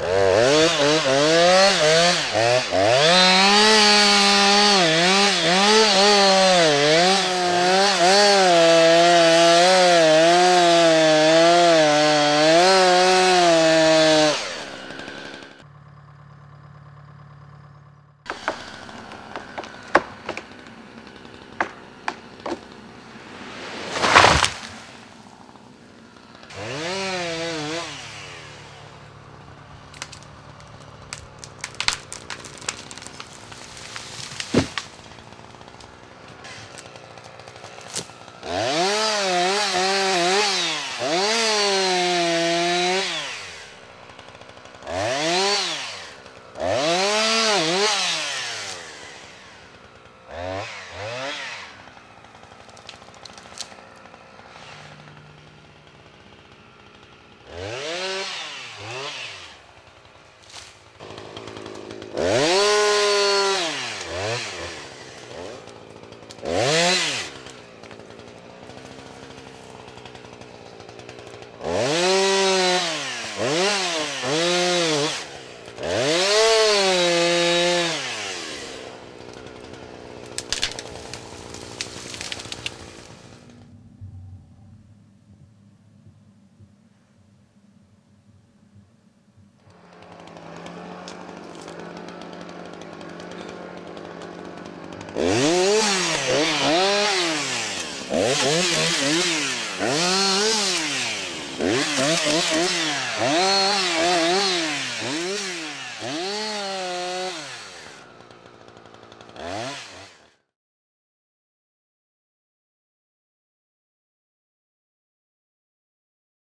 Oh, Mm-hmm.